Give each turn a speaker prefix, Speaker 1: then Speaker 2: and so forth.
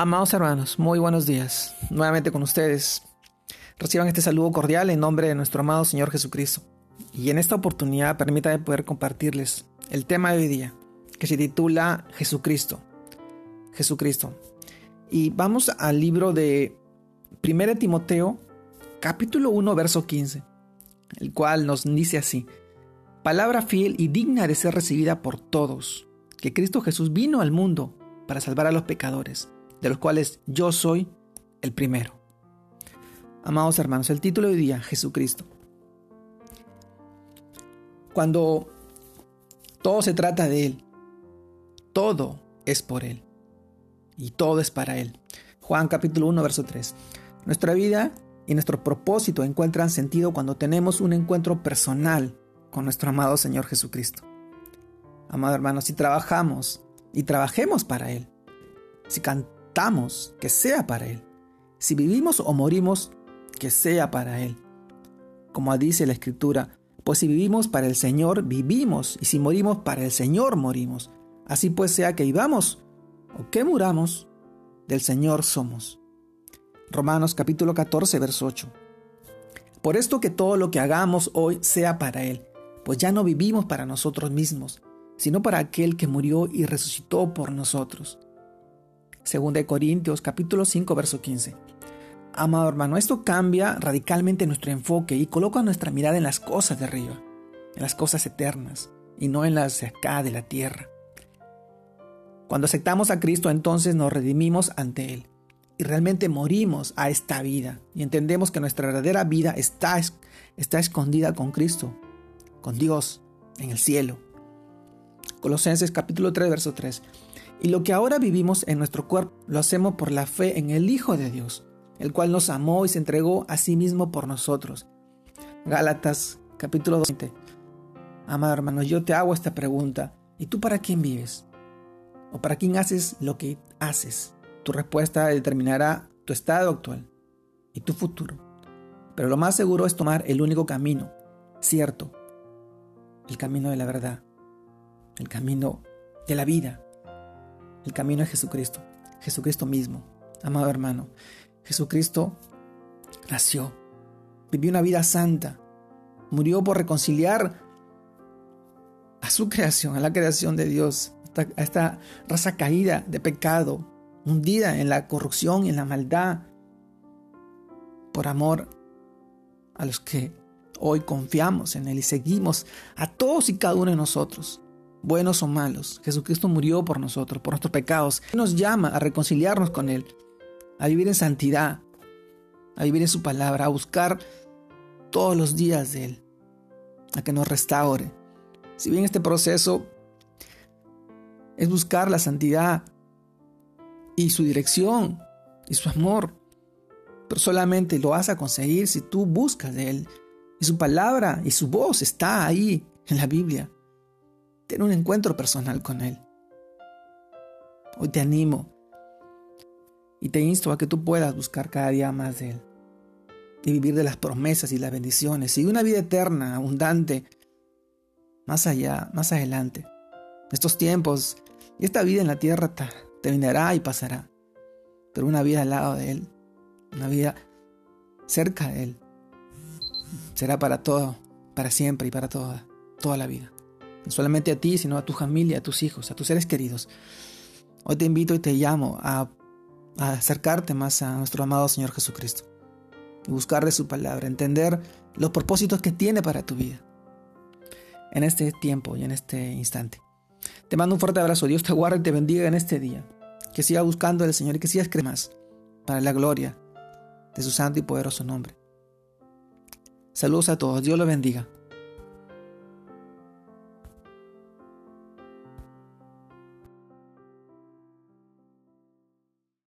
Speaker 1: Amados hermanos, muy buenos días. Nuevamente con ustedes. Reciban este saludo cordial en nombre de nuestro amado Señor Jesucristo. Y en esta oportunidad permítame poder compartirles el tema de hoy día, que se titula Jesucristo. Jesucristo. Y vamos al libro de 1 Timoteo, capítulo 1, verso 15, el cual nos dice así, palabra fiel y digna de ser recibida por todos, que Cristo Jesús vino al mundo para salvar a los pecadores de los cuales yo soy el primero. Amados hermanos, el título de hoy día, Jesucristo. Cuando todo se trata de Él, todo es por Él y todo es para Él. Juan capítulo 1, verso 3. Nuestra vida y nuestro propósito encuentran sentido cuando tenemos un encuentro personal con nuestro amado Señor Jesucristo. Amado hermanos, si trabajamos y trabajemos para Él, si cantamos, que sea para Él. Si vivimos o morimos, que sea para Él. Como dice la Escritura, pues si vivimos para el Señor, vivimos, y si morimos para el Señor, morimos. Así pues sea que vivamos o que muramos, del Señor somos. Romanos capítulo 14, verso 8. Por esto que todo lo que hagamos hoy sea para Él, pues ya no vivimos para nosotros mismos, sino para aquel que murió y resucitó por nosotros. Segunda de Corintios capítulo 5 verso 15. Amado hermano, esto cambia radicalmente nuestro enfoque y coloca nuestra mirada en las cosas de arriba, en las cosas eternas y no en las de acá de la tierra. Cuando aceptamos a Cristo entonces nos redimimos ante Él y realmente morimos a esta vida y entendemos que nuestra verdadera vida está, está escondida con Cristo, con Dios, en el cielo. Colosenses capítulo 3 verso 3. Y lo que ahora vivimos en nuestro cuerpo lo hacemos por la fe en el Hijo de Dios, el cual nos amó y se entregó a sí mismo por nosotros. Gálatas capítulo 20. Amado hermano, yo te hago esta pregunta. ¿Y tú para quién vives? ¿O para quién haces lo que haces? Tu respuesta determinará tu estado actual y tu futuro. Pero lo más seguro es tomar el único camino, cierto, el camino de la verdad, el camino de la vida, el camino es Jesucristo, Jesucristo mismo. Amado hermano, Jesucristo nació, vivió una vida santa, murió por reconciliar a su creación, a la creación de Dios, a esta raza caída de pecado, hundida en la corrupción y en la maldad, por amor a los que hoy confiamos en Él y seguimos a todos y cada uno de nosotros buenos o malos. Jesucristo murió por nosotros, por nuestros pecados. Nos llama a reconciliarnos con Él, a vivir en santidad, a vivir en su palabra, a buscar todos los días de Él, a que nos restaure. Si bien este proceso es buscar la santidad y su dirección y su amor, pero solamente lo vas a conseguir si tú buscas de Él. Y su palabra y su voz está ahí en la Biblia. Ten un encuentro personal con Él. Hoy te animo y te insto a que tú puedas buscar cada día más de Él y vivir de las promesas y las bendiciones y una vida eterna, abundante, más allá, más adelante. Estos tiempos y esta vida en la tierra terminará y pasará, pero una vida al lado de Él, una vida cerca de Él, será para todo, para siempre y para toda, toda la vida no solamente a ti, sino a tu familia, a tus hijos, a tus seres queridos. Hoy te invito y te llamo a, acercarte más a nuestro amado Señor Jesucristo y buscar de su palabra, entender los propósitos que tiene para tu vida en este tiempo y en este instante. Te mando un fuerte abrazo. Dios te guarde y te bendiga en este día. Que sigas buscando al Señor y que sigas creyendo más para la gloria de su santo y poderoso nombre. Saludos a todos. Dios lo bendiga.